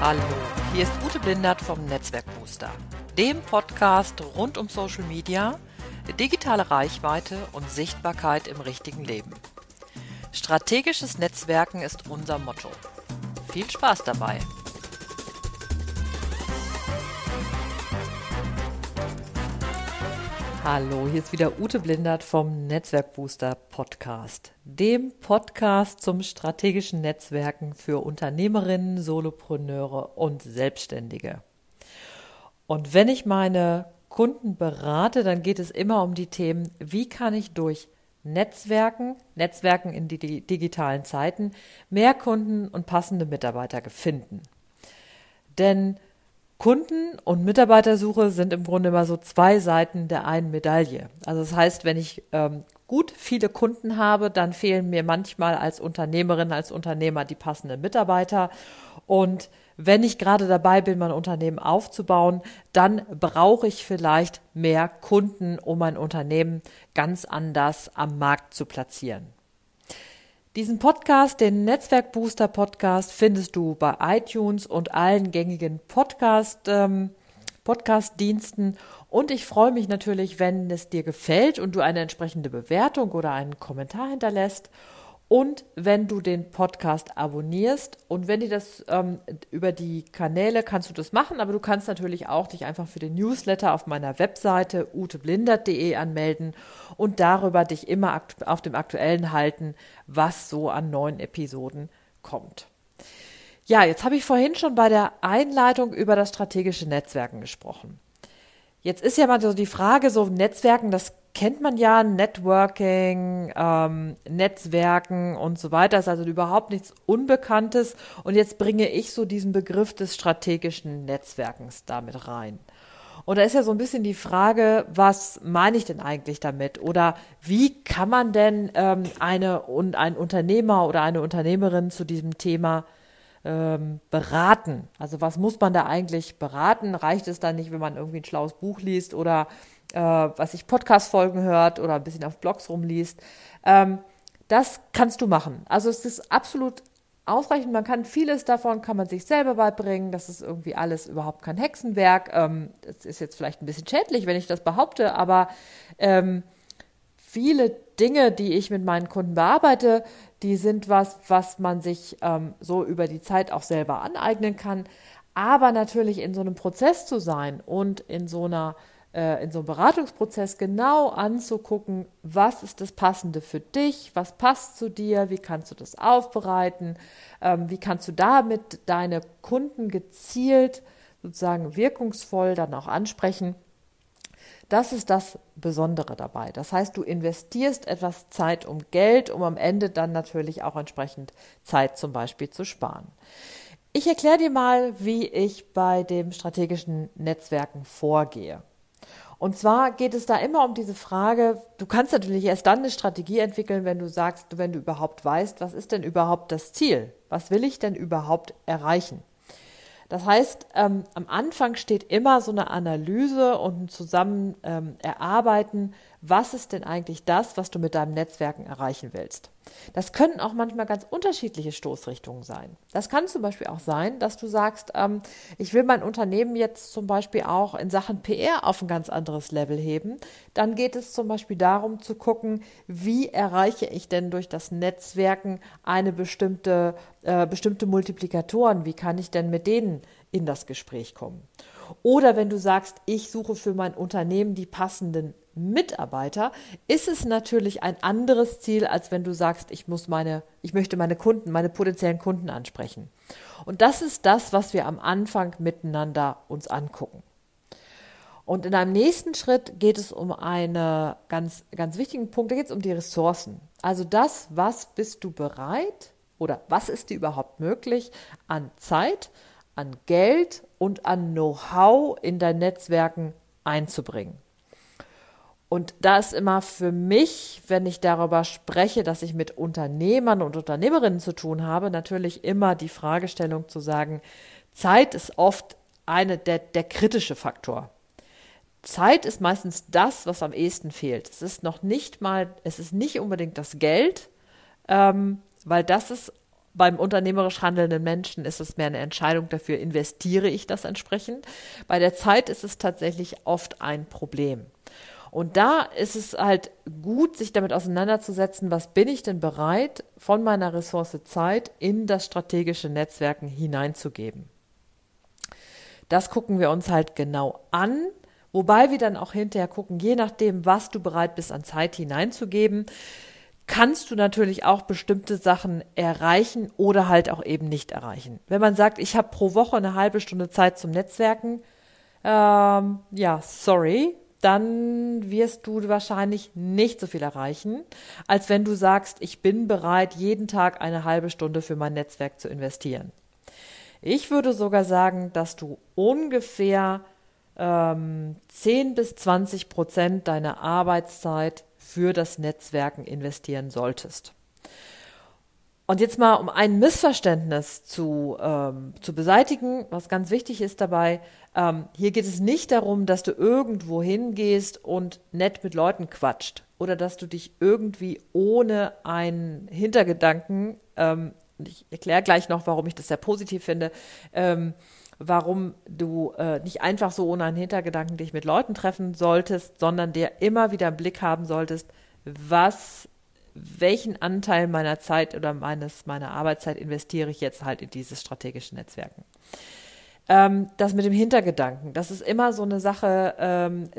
Hallo, hier ist Ute Blindert vom Netzwerkbooster, dem Podcast rund um Social Media, digitale Reichweite und Sichtbarkeit im richtigen Leben. Strategisches Netzwerken ist unser Motto. Viel Spaß dabei! Hallo, hier ist wieder Ute Blindert vom Netzwerkbooster Podcast, dem Podcast zum strategischen Netzwerken für Unternehmerinnen, Solopreneure und Selbstständige. Und wenn ich meine Kunden berate, dann geht es immer um die Themen, wie kann ich durch Netzwerken, Netzwerken in die digitalen Zeiten, mehr Kunden und passende Mitarbeiter finden. Denn Kunden- und Mitarbeitersuche sind im Grunde immer so zwei Seiten der einen Medaille. Also das heißt, wenn ich ähm, gut viele Kunden habe, dann fehlen mir manchmal als Unternehmerin, als Unternehmer die passenden Mitarbeiter. Und wenn ich gerade dabei bin, mein Unternehmen aufzubauen, dann brauche ich vielleicht mehr Kunden, um mein Unternehmen ganz anders am Markt zu platzieren. Diesen Podcast, den Netzwerkbooster Podcast, findest du bei iTunes und allen gängigen Podcast, ähm, Podcast-Diensten. Und ich freue mich natürlich, wenn es dir gefällt und du eine entsprechende Bewertung oder einen Kommentar hinterlässt. Und wenn du den Podcast abonnierst und wenn dir das ähm, über die Kanäle kannst du das machen, aber du kannst natürlich auch dich einfach für den Newsletter auf meiner Webseite uteblindert.de anmelden und darüber dich immer auf dem Aktuellen halten, was so an neuen Episoden kommt. Ja, jetzt habe ich vorhin schon bei der Einleitung über das strategische Netzwerken gesprochen. Jetzt ist ja mal so die Frage, so Netzwerken, das kennt man ja, Networking, ähm, Netzwerken und so weiter, ist also überhaupt nichts Unbekanntes. Und jetzt bringe ich so diesen Begriff des strategischen Netzwerkens damit rein. Und da ist ja so ein bisschen die Frage, was meine ich denn eigentlich damit? Oder wie kann man denn ähm, eine und ein Unternehmer oder eine Unternehmerin zu diesem Thema ähm, beraten? Also was muss man da eigentlich beraten? Reicht es dann nicht, wenn man irgendwie ein schlaues Buch liest oder äh, was ich Podcast-Folgen hört oder ein bisschen auf Blogs rumliest. Ähm, das kannst du machen. Also es ist absolut ausreichend. Man kann vieles davon, kann man sich selber beibringen. Das ist irgendwie alles überhaupt kein Hexenwerk. Ähm, das ist jetzt vielleicht ein bisschen schädlich, wenn ich das behaupte, aber ähm, viele Dinge, die ich mit meinen Kunden bearbeite, die sind was, was man sich ähm, so über die Zeit auch selber aneignen kann. Aber natürlich in so einem Prozess zu sein und in so einer in so einem Beratungsprozess genau anzugucken, was ist das Passende für dich, was passt zu dir, wie kannst du das aufbereiten, ähm, wie kannst du damit deine Kunden gezielt, sozusagen wirkungsvoll dann auch ansprechen. Das ist das Besondere dabei. Das heißt, du investierst etwas Zeit um Geld, um am Ende dann natürlich auch entsprechend Zeit zum Beispiel zu sparen. Ich erkläre dir mal, wie ich bei dem strategischen Netzwerken vorgehe. Und zwar geht es da immer um diese Frage, du kannst natürlich erst dann eine Strategie entwickeln, wenn du sagst, wenn du überhaupt weißt, was ist denn überhaupt das Ziel? Was will ich denn überhaupt erreichen? Das heißt, ähm, am Anfang steht immer so eine Analyse und ein Zusammen ähm, erarbeiten, was ist denn eigentlich das, was du mit deinem Netzwerken erreichen willst. Das können auch manchmal ganz unterschiedliche Stoßrichtungen sein. Das kann zum Beispiel auch sein, dass du sagst, ähm, ich will mein Unternehmen jetzt zum Beispiel auch in Sachen PR auf ein ganz anderes Level heben. Dann geht es zum Beispiel darum zu gucken, wie erreiche ich denn durch das Netzwerken eine bestimmte, äh, bestimmte Multiplikatoren, wie kann ich denn mit denen in das Gespräch kommen. Oder wenn du sagst, ich suche für mein Unternehmen die passenden Mitarbeiter, ist es natürlich ein anderes Ziel, als wenn du sagst, ich muss meine, ich möchte meine Kunden, meine potenziellen Kunden ansprechen. Und das ist das, was wir am Anfang miteinander uns angucken. Und in einem nächsten Schritt geht es um einen ganz, ganz wichtigen Punkt, da geht es um die Ressourcen. Also das, was bist du bereit oder was ist dir überhaupt möglich an Zeit, an Geld und an Know-how in dein Netzwerken einzubringen. Und da ist immer für mich, wenn ich darüber spreche, dass ich mit Unternehmern und Unternehmerinnen zu tun habe, natürlich immer die Fragestellung zu sagen, Zeit ist oft eine der, der kritische Faktor. Zeit ist meistens das, was am ehesten fehlt. Es ist noch nicht mal, es ist nicht unbedingt das Geld, ähm, weil das ist beim unternehmerisch handelnden Menschen ist es mehr eine Entscheidung dafür, investiere ich das entsprechend. Bei der Zeit ist es tatsächlich oft ein Problem. Und da ist es halt gut, sich damit auseinanderzusetzen, was bin ich denn bereit, von meiner Ressource Zeit in das strategische Netzwerken hineinzugeben. Das gucken wir uns halt genau an, wobei wir dann auch hinterher gucken, je nachdem, was du bereit bist an Zeit hineinzugeben, kannst du natürlich auch bestimmte Sachen erreichen oder halt auch eben nicht erreichen. Wenn man sagt, ich habe pro Woche eine halbe Stunde Zeit zum Netzwerken, ähm, ja, sorry, dann wirst du wahrscheinlich nicht so viel erreichen, als wenn du sagst, ich bin bereit, jeden Tag eine halbe Stunde für mein Netzwerk zu investieren. Ich würde sogar sagen, dass du ungefähr ähm, 10 bis 20 Prozent deiner Arbeitszeit für das Netzwerken investieren solltest. Und jetzt mal, um ein Missverständnis zu, ähm, zu beseitigen, was ganz wichtig ist dabei, ähm, hier geht es nicht darum, dass du irgendwo hingehst und nett mit Leuten quatscht oder dass du dich irgendwie ohne einen Hintergedanken, ähm, ich erkläre gleich noch, warum ich das sehr positiv finde, ähm, warum du äh, nicht einfach so ohne einen Hintergedanken dich mit Leuten treffen solltest, sondern der immer wieder im Blick haben solltest, was welchen Anteil meiner Zeit oder meines, meiner Arbeitszeit investiere ich jetzt halt in dieses strategische Netzwerken. Ähm, das mit dem Hintergedanken, das ist immer so eine Sache, ähm,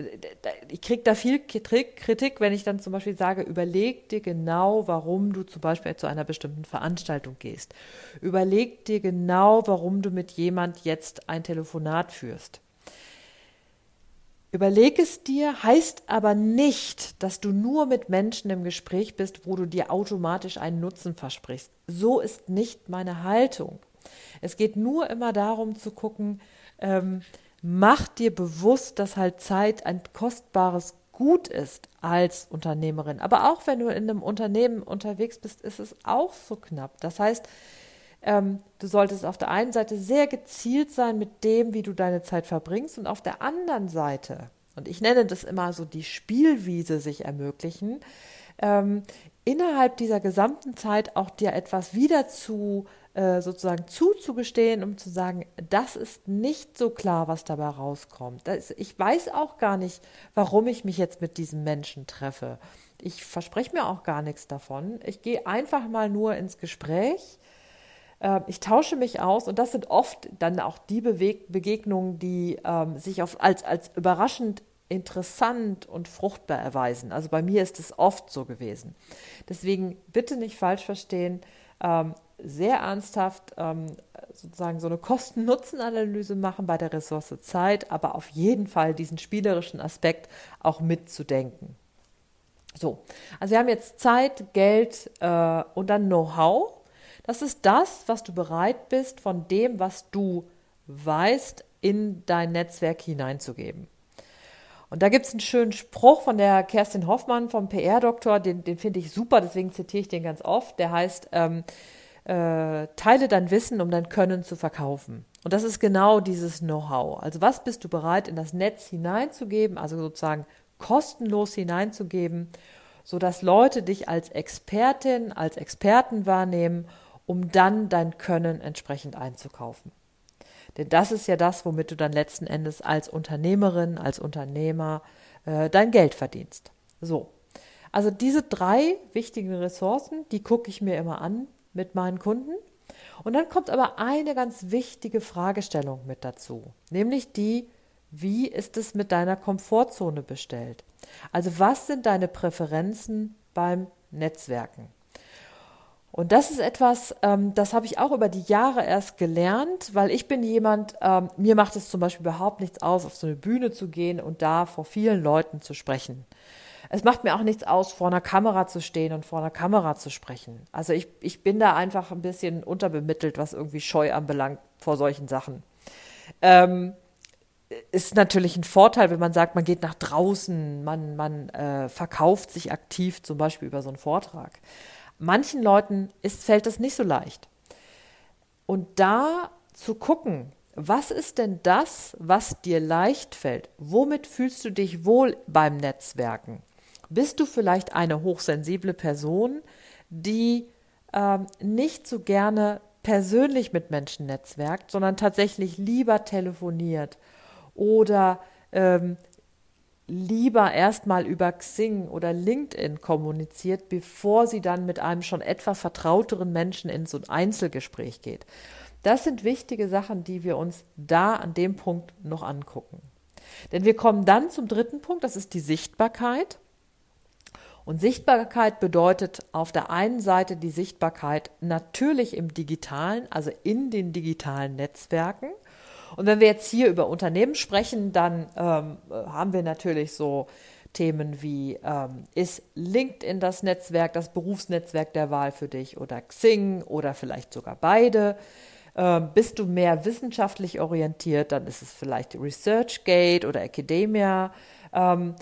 ich kriege da viel Kritik, wenn ich dann zum Beispiel sage, überleg dir genau, warum du zum Beispiel zu einer bestimmten Veranstaltung gehst. Überleg dir genau, warum du mit jemand jetzt ein Telefonat führst. Überleg es dir, heißt aber nicht, dass du nur mit Menschen im Gespräch bist, wo du dir automatisch einen Nutzen versprichst. So ist nicht meine Haltung. Es geht nur immer darum zu gucken, ähm, mach dir bewusst, dass halt Zeit ein kostbares Gut ist als Unternehmerin. Aber auch wenn du in einem Unternehmen unterwegs bist, ist es auch so knapp. Das heißt, ähm, du solltest auf der einen Seite sehr gezielt sein mit dem, wie du deine Zeit verbringst und auf der anderen Seite, und ich nenne das immer so die Spielwiese sich ermöglichen, ähm, innerhalb dieser gesamten Zeit auch dir etwas wieder zu äh, sozusagen zuzugestehen, um zu sagen, das ist nicht so klar, was dabei rauskommt. Das, ich weiß auch gar nicht, warum ich mich jetzt mit diesem Menschen treffe. Ich verspreche mir auch gar nichts davon. Ich gehe einfach mal nur ins Gespräch ich tausche mich aus und das sind oft dann auch die Beweg Begegnungen, die ähm, sich auf, als, als überraschend interessant und fruchtbar erweisen. Also bei mir ist es oft so gewesen. Deswegen bitte nicht falsch verstehen, ähm, sehr ernsthaft ähm, sozusagen so eine Kosten-Nutzen-Analyse machen bei der Ressource Zeit, aber auf jeden Fall diesen spielerischen Aspekt auch mitzudenken. So, also wir haben jetzt Zeit, Geld äh, und dann Know-how. Das ist das, was du bereit bist, von dem, was du weißt, in dein Netzwerk hineinzugeben. Und da gibt es einen schönen Spruch von der Kerstin Hoffmann vom PR-Doktor, den, den finde ich super, deswegen zitiere ich den ganz oft. Der heißt, ähm, äh, teile dein Wissen, um dein Können zu verkaufen. Und das ist genau dieses Know-how. Also was bist du bereit, in das Netz hineinzugeben, also sozusagen kostenlos hineinzugeben, sodass Leute dich als Expertin, als Experten wahrnehmen um dann dein Können entsprechend einzukaufen. Denn das ist ja das, womit du dann letzten Endes als Unternehmerin, als Unternehmer äh, dein Geld verdienst. So. Also diese drei wichtigen Ressourcen, die gucke ich mir immer an mit meinen Kunden. Und dann kommt aber eine ganz wichtige Fragestellung mit dazu, nämlich die, wie ist es mit deiner Komfortzone bestellt? Also was sind deine Präferenzen beim Netzwerken? Und das ist etwas, ähm, das habe ich auch über die Jahre erst gelernt, weil ich bin jemand, ähm, mir macht es zum Beispiel überhaupt nichts aus, auf so eine Bühne zu gehen und da vor vielen Leuten zu sprechen. Es macht mir auch nichts aus, vor einer Kamera zu stehen und vor einer Kamera zu sprechen. Also ich, ich bin da einfach ein bisschen unterbemittelt, was irgendwie Scheu anbelangt vor solchen Sachen. Ähm, ist natürlich ein Vorteil, wenn man sagt, man geht nach draußen, man, man äh, verkauft sich aktiv, zum Beispiel über so einen Vortrag. Manchen Leuten ist, fällt das nicht so leicht. Und da zu gucken, was ist denn das, was dir leicht fällt? Womit fühlst du dich wohl beim Netzwerken? Bist du vielleicht eine hochsensible Person, die ähm, nicht so gerne persönlich mit Menschen netzwerkt, sondern tatsächlich lieber telefoniert oder ähm, lieber erstmal über Xing oder LinkedIn kommuniziert, bevor sie dann mit einem schon etwas vertrauteren Menschen in so ein Einzelgespräch geht. Das sind wichtige Sachen, die wir uns da an dem Punkt noch angucken. Denn wir kommen dann zum dritten Punkt, das ist die Sichtbarkeit. Und Sichtbarkeit bedeutet auf der einen Seite die Sichtbarkeit natürlich im digitalen, also in den digitalen Netzwerken. Und wenn wir jetzt hier über Unternehmen sprechen, dann ähm, haben wir natürlich so Themen wie, ähm, ist LinkedIn das Netzwerk, das Berufsnetzwerk der Wahl für dich oder Xing oder vielleicht sogar beide. Ähm, bist du mehr wissenschaftlich orientiert, dann ist es vielleicht ResearchGate oder Academia. Ähm,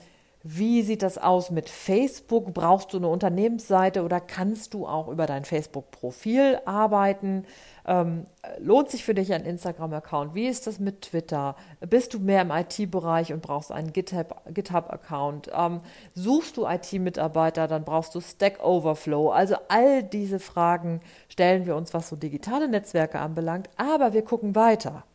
wie sieht das aus mit Facebook? Brauchst du eine Unternehmensseite oder kannst du auch über dein Facebook-Profil arbeiten? Ähm, lohnt sich für dich ein Instagram-Account? Wie ist das mit Twitter? Bist du mehr im IT-Bereich und brauchst einen GitHub-Account? ähm, suchst du IT-Mitarbeiter, dann brauchst du Stack Overflow. Also all diese Fragen stellen wir uns, was so digitale Netzwerke anbelangt. Aber wir gucken weiter.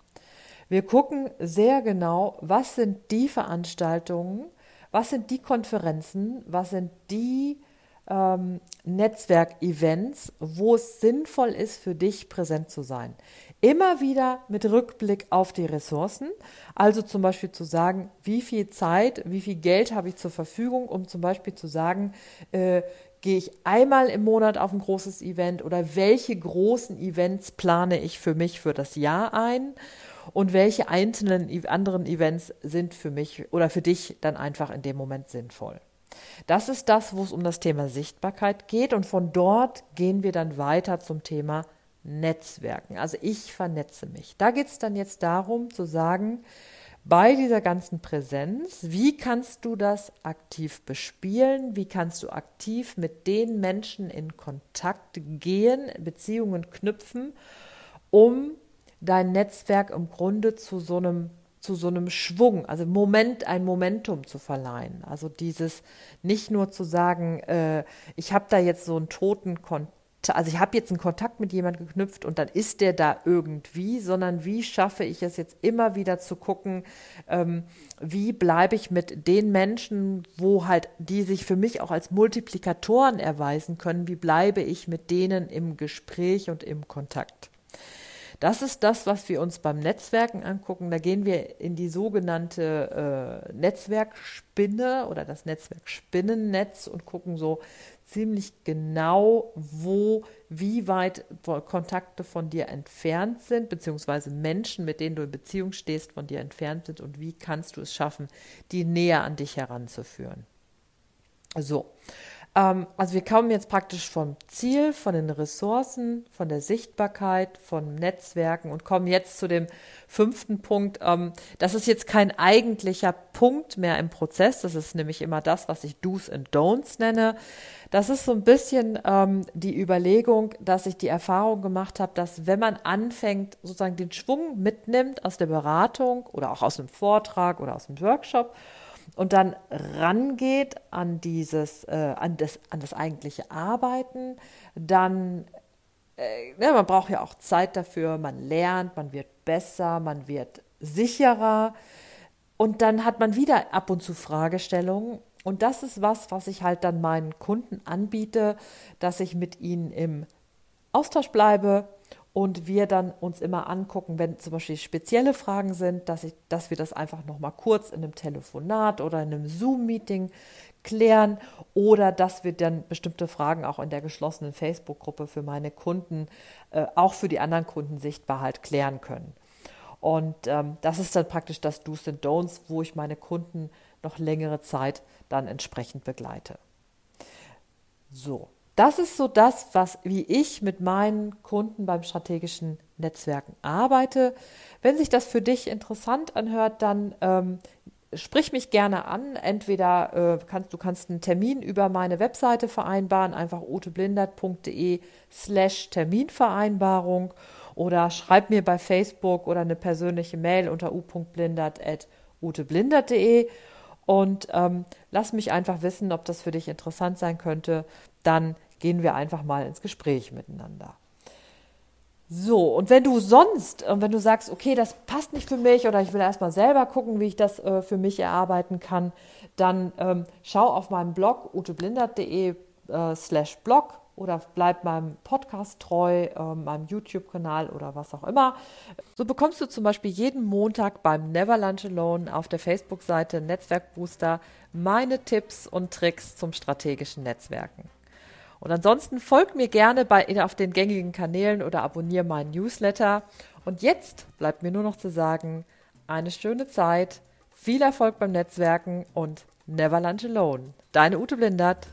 Wir gucken sehr genau, was sind die Veranstaltungen, was sind die Konferenzen, was sind die ähm, Netzwerkevents, wo es sinnvoll ist, für dich präsent zu sein. Immer wieder mit Rückblick auf die Ressourcen, also zum Beispiel zu sagen, wie viel Zeit, wie viel Geld habe ich zur Verfügung, um zum Beispiel zu sagen, äh, gehe ich einmal im Monat auf ein großes Event oder welche großen Events plane ich für mich für das Jahr ein und welche einzelnen e-, anderen Events sind für mich oder für dich dann einfach in dem Moment sinnvoll. Das ist das, wo es um das Thema Sichtbarkeit geht und von dort gehen wir dann weiter zum Thema Netzwerken. Also ich vernetze mich. Da geht es dann jetzt darum zu sagen, bei dieser ganzen Präsenz, wie kannst du das aktiv bespielen? Wie kannst du aktiv mit den Menschen in Kontakt gehen, Beziehungen knüpfen, um dein Netzwerk im Grunde zu so einem zu so einem Schwung, also Moment, ein Momentum zu verleihen. Also dieses nicht nur zu sagen, äh, ich habe da jetzt so einen toten Kontakt, also ich habe jetzt einen Kontakt mit jemandem geknüpft und dann ist der da irgendwie, sondern wie schaffe ich es jetzt immer wieder zu gucken, ähm, wie bleibe ich mit den Menschen, wo halt die sich für mich auch als Multiplikatoren erweisen können, wie bleibe ich mit denen im Gespräch und im Kontakt. Das ist das, was wir uns beim Netzwerken angucken. Da gehen wir in die sogenannte äh, Netzwerkspinne oder das Netzwerkspinnennetz und gucken so ziemlich genau, wo, wie weit Kontakte von dir entfernt sind, beziehungsweise Menschen, mit denen du in Beziehung stehst, von dir entfernt sind und wie kannst du es schaffen, die näher an dich heranzuführen. So, also wir kommen jetzt praktisch vom Ziel, von den Ressourcen, von der Sichtbarkeit, von Netzwerken und kommen jetzt zu dem fünften Punkt. Ähm, das ist jetzt kein eigentlicher Punkt mehr im Prozess. Das ist nämlich immer das, was ich Do's and Don'ts nenne. Das ist so ein bisschen ähm, die Überlegung, dass ich die Erfahrung gemacht habe, dass wenn man anfängt, sozusagen den Schwung mitnimmt aus der Beratung oder auch aus einem Vortrag oder aus einem Workshop und dann rangeht an dieses, äh, an das, an das eigentliche Arbeiten, dann, äh, ja, man braucht ja auch Zeit dafür, man lernt, man wird besser, man wird sicherer. Und dann hat man wieder ab und zu Fragestellungen. Und das ist was, was ich halt dann meinen Kunden anbiete, dass ich mit ihnen im Austausch bleibe, und wir dann uns immer angucken, wenn zum Beispiel spezielle Fragen sind, dass, ich, dass wir das einfach nochmal kurz in einem Telefonat oder in einem Zoom-Meeting klären oder dass wir dann bestimmte Fragen auch in der geschlossenen Facebook-Gruppe für meine Kunden, äh, auch für die anderen Kunden sichtbar halt klären können. Und ähm, das ist dann praktisch das Do's and Don'ts, wo ich meine Kunden noch längere Zeit dann entsprechend begleite. So, das ist so das, was, wie ich mit meinen Kunden beim strategischen Netzwerken arbeite. Wenn sich das für dich interessant anhört, dann ähm, sprich mich gerne an. Entweder äh, kannst du kannst einen Termin über meine Webseite vereinbaren, einfach uteblindert.de slash Terminvereinbarung oder schreib mir bei Facebook oder eine persönliche Mail unter u.blindert.uteblindert.de und ähm, lass mich einfach wissen, ob das für dich interessant sein könnte. Dann gehen wir einfach mal ins Gespräch miteinander. So, und wenn du sonst, äh, wenn du sagst, okay, das passt nicht für mich oder ich will erstmal selber gucken, wie ich das äh, für mich erarbeiten kann, dann ähm, schau auf meinem Blog uteblindert.de äh, slash blog oder bleib meinem Podcast treu, äh, meinem YouTube-Kanal oder was auch immer. So bekommst du zum Beispiel jeden Montag beim Never Lunch Alone auf der Facebook-Seite Netzwerkbooster meine Tipps und Tricks zum strategischen Netzwerken. Und ansonsten folg mir gerne bei, auf den gängigen Kanälen oder abonniere meinen Newsletter. Und jetzt bleibt mir nur noch zu sagen, eine schöne Zeit, viel Erfolg beim Netzwerken und never lunch alone. Deine Ute Blindert.